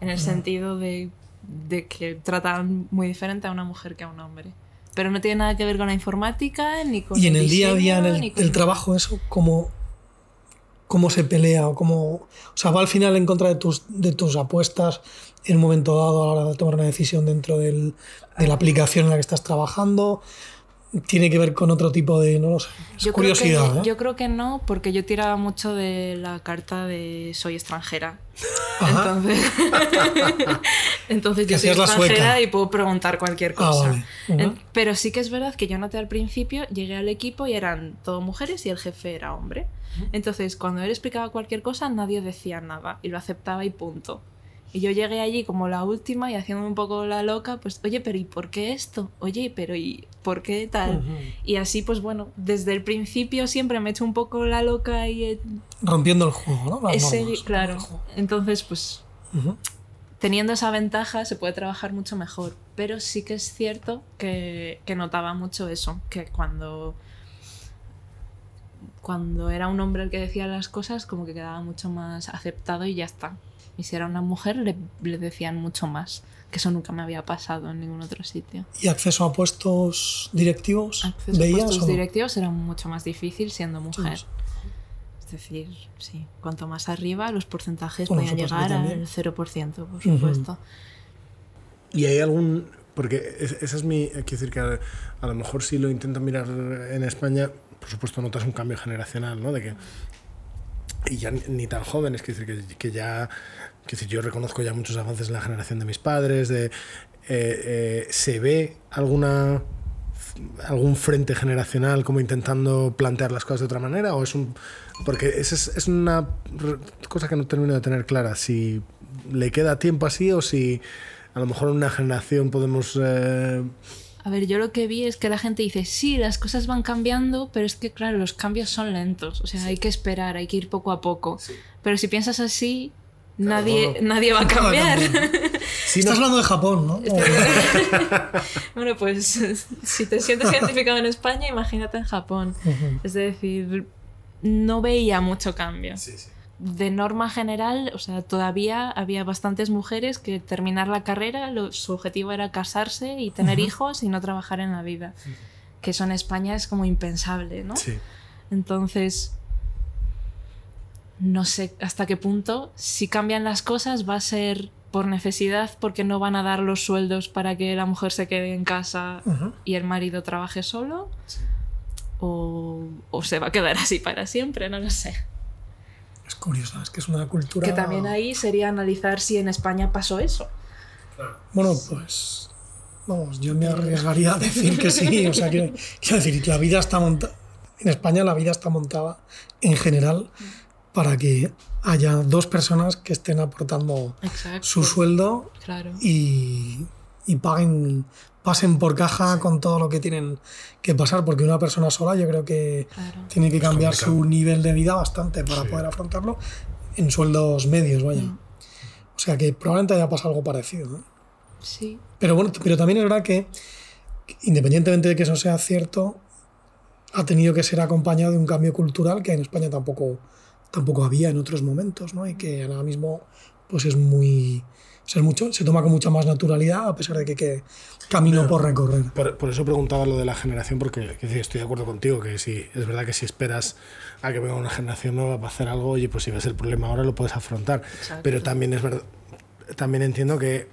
En el sentido de de que tratan muy diferente a una mujer que a un hombre. Pero no tiene nada que ver con la informática ni con... Y en el, día a día, en el, trabajo, eso, ¿cómo, cómo se pelea o cómo... O sea, va al final en contra de tus, de tus apuestas en un momento dado a la hora de tomar una decisión dentro del, de la aplicación en la que estás trabajando tiene que ver con otro tipo de, no lo sé, curiosidad. ¿eh? Yo creo que no, porque yo tiraba mucho de la carta de soy extranjera. Entonces, entonces yo soy extranjera y puedo preguntar cualquier ah, cosa. Pero sí que es verdad que yo noté al principio, llegué al equipo y eran todo mujeres y el jefe era hombre. Entonces, cuando él explicaba cualquier cosa, nadie decía nada y lo aceptaba y punto. Y yo llegué allí como la última y haciendo un poco la loca, pues, oye, pero ¿y por qué esto? Oye, pero ¿y por qué tal? Y así, pues bueno, desde el principio siempre me he hecho un poco la loca y... Rompiendo el juego, ¿no? claro. Entonces, pues, teniendo esa ventaja se puede trabajar mucho mejor. Pero sí que es cierto que, que notaba mucho eso, que cuando cuando era un hombre el que decía las cosas, como que quedaba mucho más aceptado y ya está. Y si era una mujer, le, le, decían mucho más. Que eso nunca me había pasado en ningún otro sitio. ¿Y acceso a puestos directivos? Acceso a puestos directivos era mucho más difícil siendo mujer. Es decir, sí, cuanto más arriba, los porcentajes podían llegar al 0%, por supuesto. ¿Y hay algún.? Porque esa es mi. Quiero decir que a, lo mejor si lo intento mirar en España, por supuesto notas un cambio generacional, ¿no? De que y ya ni tan jóvenes, que, que ya, que decir, yo reconozco ya muchos avances en la generación de mis padres, de, eh, eh, ¿se ve alguna algún frente generacional como intentando plantear las cosas de otra manera o es un porque es, es una cosa que no termino de tener clara si le queda tiempo así o si a lo mejor en una generación podemos eh, a ver, yo lo que vi es que la gente dice, sí, las cosas van cambiando, pero es que, claro, los cambios son lentos. O sea, hay que esperar, hay que ir poco a poco. Pero si piensas así, nadie, nadie va a cambiar. Si Estás hablando de Japón, ¿no? bueno, pues si te sientes identificado en España, imagínate en Japón. Es decir, no veía mucho cambio. Sí, sí de norma general, o sea, todavía había bastantes mujeres que terminar la carrera, su objetivo era casarse y tener hijos y no trabajar en la vida. Que eso en España es como impensable, ¿no? Sí. Entonces, no sé hasta qué punto, si cambian las cosas, va a ser por necesidad, porque no van a dar los sueldos para que la mujer se quede en casa y el marido trabaje solo. O, o se va a quedar así para siempre, no lo sé. Es curioso, es que es una cultura... Que también ahí sería analizar si en España pasó eso. Bueno, pues... Vamos, yo me arriesgaría a decir que sí. O sea, quiero, decir, la vida está montada... En España la vida está montada en general para que haya dos personas que estén aportando su sueldo y, y, paguen, pasen por caja con todo lo que tienen que pasar, porque una persona sola yo creo que tiene que cambiar su nivel de vida bastante para poder afrontarlo en sueldos medios, vaya. Mm. O sea que probablemente haya pasado algo parecido. Sí. Pero bueno, pero también es verdad que independientemente de que eso sea cierto, ha tenido que ser acompañado de un cambio cultural que en España tampoco, tampoco había en otros momentos, ¿no? Y que ahora mismo pues es muy... mucho, se toma con mucha más naturalidad a pesar de que, que camino por recorrer. Por, eso preguntaba lo de la generación, porque estoy de acuerdo contigo, que sí, es verdad que si esperas a que venga una generación nueva para hacer algo, oye, pues si ves el problema ahora lo puedes afrontar. Pero también es verdad, también entiendo que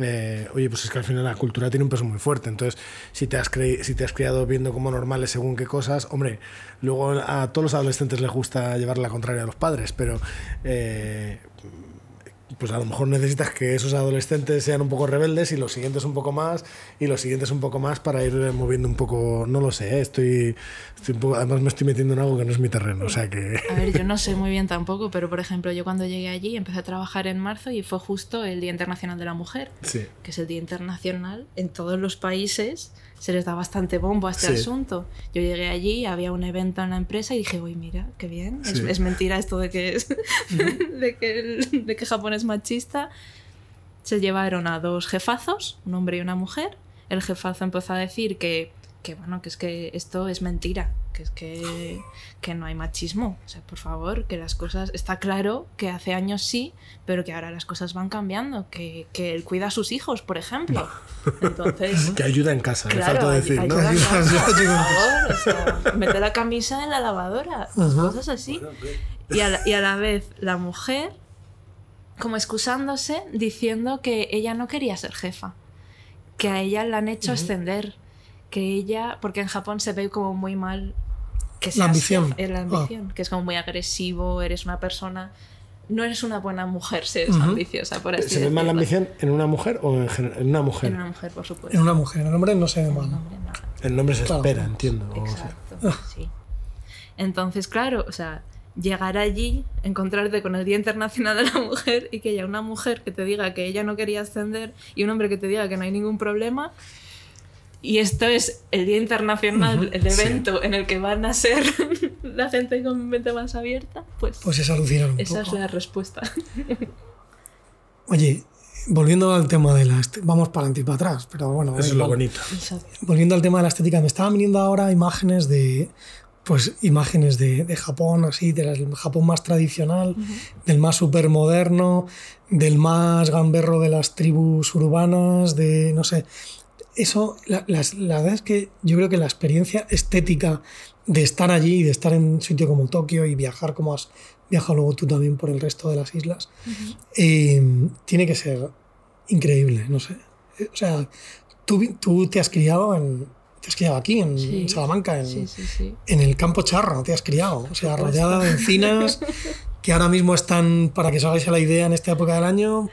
eh, oye, pues es que al final la cultura tiene un peso muy fuerte. Entonces, si te has, si te has criado viendo como normales según qué cosas, hombre, luego a todos los adolescentes les gusta llevar la contraria a los padres, pero eh, pues a lo mejor necesitas que esos adolescentes sean un poco rebeldes y los siguientes un poco más y los siguientes un poco más para ir moviendo un poco, no lo sé, ¿eh? estoy, estoy además me estoy metiendo en algo que no es mi terreno, o sea que... A ver, yo no sé muy bien tampoco, pero por ejemplo, yo cuando llegué allí empecé a trabajar en marzo y fue justo el Día Internacional de la Mujer, que es el Día Internacional en todos los países se les da bastante bombo a este asunto. Yo llegué allí, había un evento en la empresa y dije, uy, mira, qué bien, es, mentira esto de que, es, de, que de que Japón es machista. Se llevaron a dos jefazos, un hombre y una mujer. El jefazo empezó a decir que que bueno, que es que esto es mentira, que es que, que, no hay machismo. O sea, por favor, que las cosas. Está claro que hace años sí, pero que ahora las cosas van cambiando. Que, que él cuida a sus hijos, por ejemplo. Entonces. que ayuda en casa, me falta decir, ¿no? Ayuda por favor, o sea, mete la camisa en la lavadora, cosas así. Y a, la, y a la vez, la mujer, como excusándose, diciendo que ella no quería ser jefa. Que a ella la han hecho ascender que ella, porque en Japón se ve como muy mal que la ambición, la ah. ambición que es como muy agresivo, eres una persona no eres una buena mujer si eres ambiciosa, por así ¿Se ve mal la ambición en una mujer o en, en, una mujer? En una mujer, por supuesto. En una mujer, en el hombre no se ve mal. El nombre se espera, entiendo. Exacto, ah. sí. Entonces, claro, o sea, llegar allí, encontrarte con el Día Internacional de la Mujer y que haya una mujer que te diga que ella no quería ascender y un hombre que te diga que no hay ningún problema, y esto es el Día Internacional, el evento en el que van a ser la gente con mente más abierta, pues, pues es alucinar un esa es la respuesta. Oye, volviendo al tema de la... Vamos para adelante y para atrás, pero bueno... Eso es lo bonito. Volviendo al tema de la estética, me estaban viniendo ahora imágenes de... Pues imágenes de, de Japón, así, del Japón más tradicional, del más supermoderno, del más gamberro de las tribus urbanas, de, no sé, eso, la, verdad es que yo creo que la experiencia estética de estar allí, y de estar en un sitio como Tokio y viajar como has viajado luego tú también por el resto de las islas, eh, tiene que ser increíble, no sé. O sea, tú, tú te has criado en, te has criado aquí, en Salamanca, en, en, el campo charro, te has criado, o sea, rodeada de encinas que ahora mismo están, para que os hagáis la idea, en esta época del año,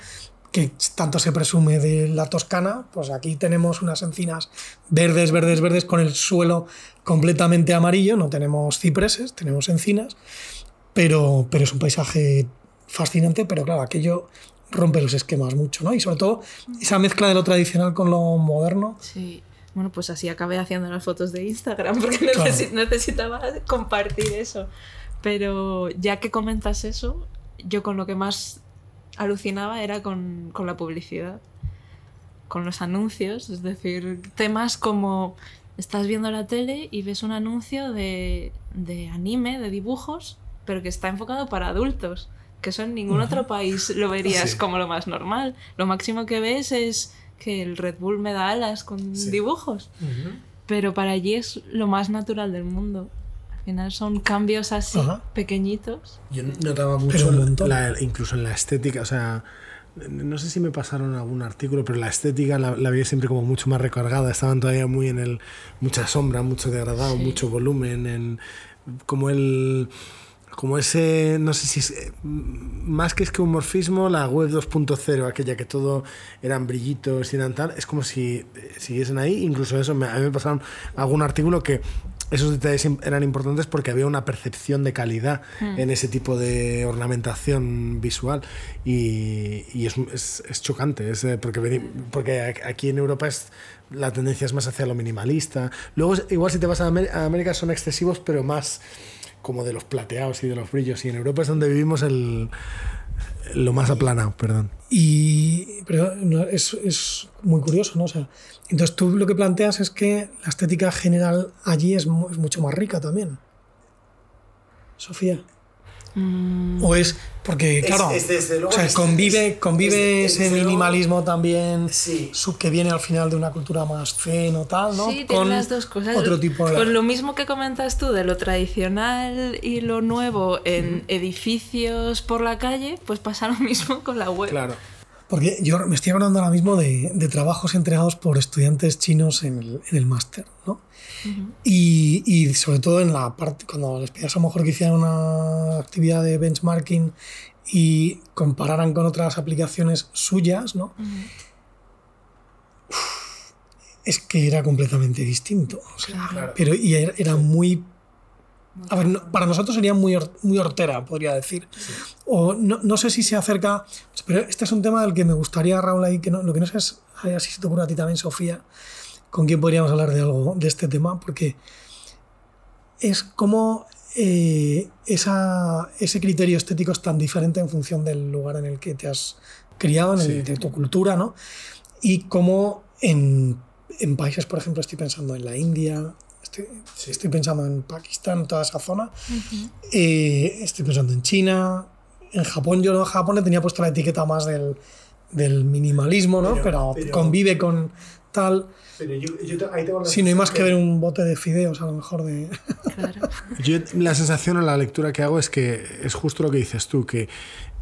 que tanto se presume de la Toscana, pues aquí tenemos unas encinas verdes, verdes, verdes, con el suelo completamente amarillo, no tenemos cipreses, tenemos encinas, pero, pero es un paisaje fascinante, pero claro, aquello rompe los esquemas mucho, ¿no? Y sobre todo esa mezcla de lo tradicional con lo moderno. Sí. Bueno, pues así acabé haciendo las fotos de Instagram porque necesitaba compartir eso. Pero ya que comentas eso, yo con lo que más alucinaba era con, con la publicidad, con los anuncios, es decir, temas como estás viendo la tele y ves un anuncio de, de anime, de dibujos, pero que está enfocado para adultos, que eso en ningún otro país lo verías como lo más normal. Lo máximo que ves es que el Red Bull me da alas con dibujos, pero para allí es lo más natural del mundo final son cambios así, pequeñitos. Yo notaba mucho, incluso en la estética, o sea, no sé si me pasaron algún artículo, pero la estética la, la vi siempre como mucho más recargada, estaban todavía muy en el, mucha sombra, mucho degradado, mucho volumen, en, como el como ese, no sé si es, más que es que un morfismo, la web 2.0, aquella que todo eran brillitos y eran tal, es como si siguiesen ahí, incluso eso, a mí me pasaron algún artículo que esos detalles eran importantes porque había una percepción de calidad hmm. en ese tipo de ornamentación visual y, y es, es, chocante, es, eh, porque, porque aquí en Europa es, la tendencia es más hacia lo minimalista. Luego, igual si te vas a, a América son excesivos, pero más como de los plateados y de los brillos. Y en Europa es donde vivimos el, lo más aplanado, perdón. Y pero es, es, muy curioso, ¿no? O sea, entonces tú lo que planteas es que la estética general allí es, es mucho más rica también. Sofía. Mm. O es porque, claro, o sea, convive, convive ese minimalismo también que viene al final de una cultura más zen o tal, ¿no? Sí, con las dos cosas. Otro tipo de... Con lo mismo que comentas tú de lo tradicional y lo nuevo en edificios por la calle, pues pasa lo mismo con la web. Claro. Porque yo me estoy hablando ahora mismo de, de trabajos entregados por estudiantes chinos en el, en el máster, ¿no? y, y, sobre todo en la parte, cuando les pidas a lo mejor que hicieran una actividad de benchmarking y compararan con otras aplicaciones suyas, ¿no? es que era completamente distinto. O sea, Pero y era muy a ver, para nosotros sería muy, muy hortera, podría decir. O no, no, sé si se acerca. Pero este es un tema del que me gustaría, Raúl, ahí, que no, lo que no sé es, así se te ocurre a ti también, Sofía, con quién podríamos hablar de algo de este tema, porque es como eh, esa, ese criterio estético es tan diferente en función del lugar en el que te has criado, en el, de tu cultura, ¿no? Y como en, en países, por ejemplo, estoy pensando en la India, Estoy, pensando en Pakistán, toda esa zona. Eh, estoy pensando en China. En Japón, yo en Japón le tenía puesto la etiqueta más del, del minimalismo, ¿no? Pero, convive con tal. Pero yo, yo si no hay más que ver un bote de fideos, a lo mejor de. Claro. yo la sensación en la lectura que hago es que es justo lo que dices tú, que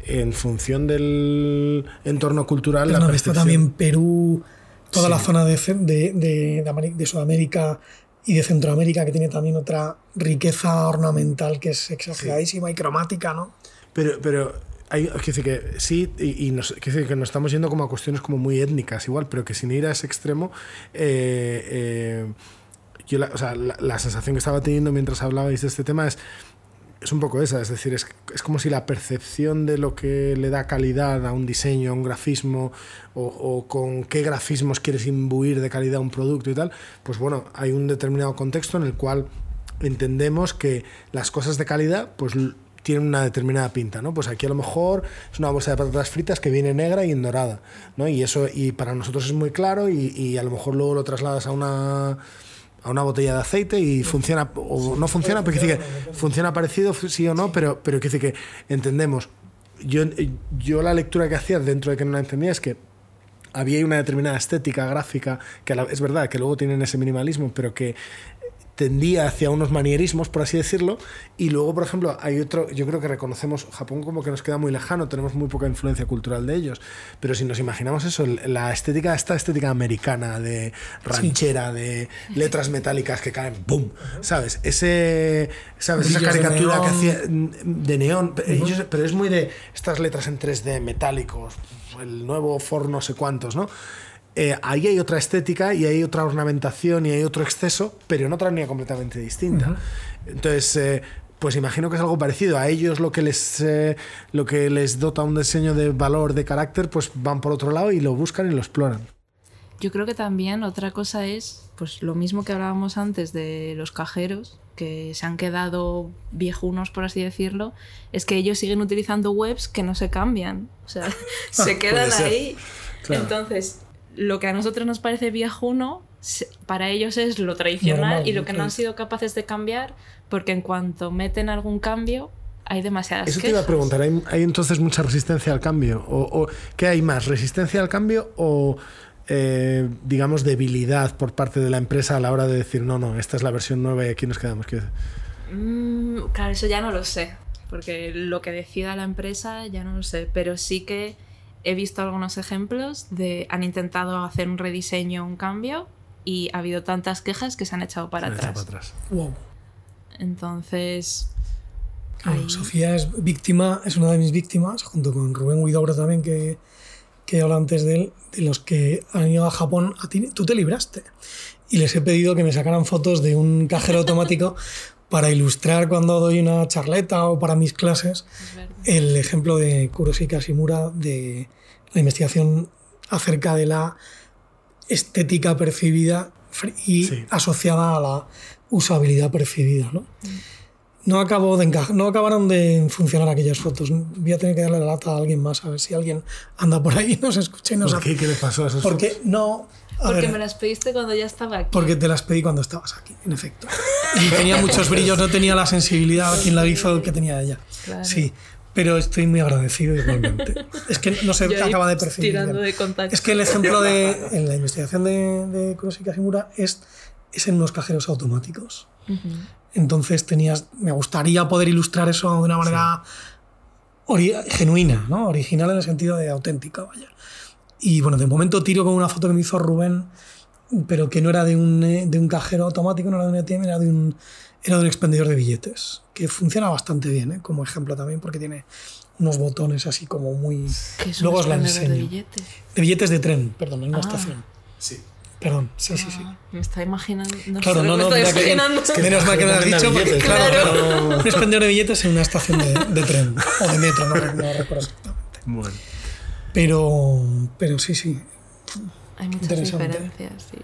en función del entorno cultural. Pero la no, también Perú, toda la zona de, de, de, de Sudamérica, y de Centroamérica, que tiene también otra riqueza ornamental que es exageradísima y cromática, ¿no? Pero, pero hay que decir que sí, y, nos, que decir que nos estamos yendo como a cuestiones como muy étnicas, igual, pero que sin ir a ese extremo, eh, eh, yo la, o sea, la, sensación que estaba teniendo mientras hablabais de este tema es es un poco esa, es decir, es, es, como si la percepción de lo que le da calidad a un diseño, a un grafismo, o, o, con qué grafismos quieres imbuir de calidad un producto y tal, pues bueno, hay un determinado contexto en el cual entendemos que las cosas de calidad, pues tienen una determinada pinta, ¿no? Pues aquí a lo mejor es una bolsa de patatas fritas que viene negra y en dorada, ¿no? Y eso, y para nosotros es muy claro y, y a lo mejor luego lo trasladas a una a una botella de aceite y funciona o no funciona, porque dice que funciona parecido, sí o no, pero, pero que dice que entendemos. Yo, yo la lectura que hacía dentro de que no la entendía es que había una determinada estética gráfica, que es verdad que luego tienen ese minimalismo, pero que tendía hacia unos manierismos, por así decirlo, y luego, por ejemplo, hay otro, yo creo que reconocemos Japón como que nos queda muy lejano, tenemos muy poca influencia cultural de ellos, pero si nos imaginamos eso, la estética, esta estética americana, de ranchera, de letras metálicas que caen, ¡boom! ¿Sabes? Ese, ¿sabes? Esa caricatura que hacía de neón, pero es muy de estas letras en 3D, metálicos, el nuevo Ford no sé cuántos, ¿no? Eh, ahí hay otra estética y hay otra ornamentación y hay otro exceso, pero en otra línea completamente distinta. Entonces, eh, pues imagino que es algo parecido. A ellos lo que les eh, lo que les dota un diseño de valor, de carácter, pues van por otro lado y lo buscan y lo exploran. Yo creo que también otra cosa es, pues lo mismo que hablábamos antes de los cajeros, que se han quedado viejunos, por así decirlo, es que ellos siguen utilizando webs que no se cambian. O sea, se quedan ahí. Entonces, lo que a nosotros nos parece viejuno, para ellos es lo tradicional y lo que no han sido capaces de cambiar, porque en cuanto meten algún cambio, hay demasiadas Eso te iba a preguntar, ¿hay, entonces mucha resistencia al cambio? ¿O, qué hay más, resistencia al cambio o, eh, digamos, debilidad por parte de la empresa a la hora de decir, no, no, esta es la versión nueva y aquí nos quedamos? Mm, claro, eso ya no lo sé, porque lo que decida la empresa ya no lo sé, pero sí que he visto algunos ejemplos de han intentado hacer un rediseño, un cambio y ha habido tantas quejas que se han echado para atrás. Wow. Entonces. Sofía es víctima, es una de mis víctimas, junto con Rubén Huidobro también, que, que he hablado antes de él, de los que han ido a Japón, a ti, tú te libraste. Y les he pedido que me sacaran fotos de un cajero automático para ilustrar cuando doy una charleta o para mis clases el ejemplo de Kuroshi Kashimura de la investigación acerca de la estética percibida y asociada a la usabilidad percibida. ¿no? No, acabó de no acabaron de funcionar aquellas fotos. Voy a tener que darle la lata a alguien más, a ver si alguien anda por ahí y nos escucha y nos ¿Por qué? ¿Qué le pasó a esas Porque no... porque me las pediste cuando ya estaba aquí. Porque te las pedí cuando estabas aquí, en efecto. Y tenía muchos brillos, no tenía la sensibilidad quien la hizo que tenía ella. Sí, pero estoy muy agradecido igualmente. Es que no se acaba de percibir. es que el ejemplo de en la investigación de, de Kuroshi Kajimura es, es en unos cajeros automáticos. Entonces tenías, me gustaría poder ilustrar eso de una manera genuina, ¿no? original en el sentido de auténtica, vaya. Y bueno, de momento tiro con una foto que me hizo Rubén, pero que no era de un, eh, de un cajero automático, no era de un ATM, era de un era de un expendedor de billetes, que funciona bastante bien, ¿eh? como ejemplo también, porque tiene unos botones así como muy... ¿Qué es Luego os la enseño. de billetes? De billetes de tren, perdón, en una ah. estación. Sí. Perdón, sí, sí, sí. Ah, me está imaginando. No claro, no, no, me mira que, es que menos mal que me has dicho, porque, claro, claro, un expendedor de billetes en una estación de, de tren o de metro, no, no recuerdo exactamente. Bueno. Pero, pero sí, sí. Hay muchas diferencias, sí.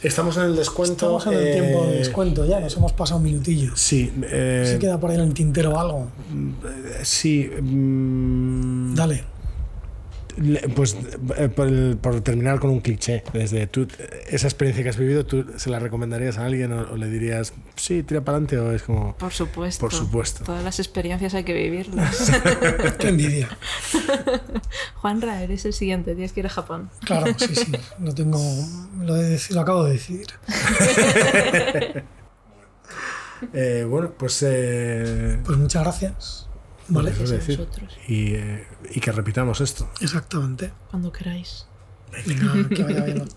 Estamos en el descuento. Estamos en el tiempo de eh, descuento ya, nos hemos pasado un minutillo. Sí. Eh, ¿Se queda por ahí en el tintero algo? Eh, sí. Mm, Dale. Pues eh, por, terminar con un cliché, desde tú, esa experiencia que has vivido, ¿tú se la recomendarías a alguien o, le dirías, sí, tira para adelante o es como... Por supuesto. Por supuesto. Todas las experiencias hay que vivirlas. Qué envidia. Juanra, eres el siguiente, tienes que ir a Japón. Claro, sí, sí, lo tengo, lo, lo acabo de decidir. eh, bueno, pues... Eh... Pues muchas gracias. ¿Vale? decir. Y, eh, y que repitamos esto. Exactamente. Cuando queráis. Venga, que vaya bien.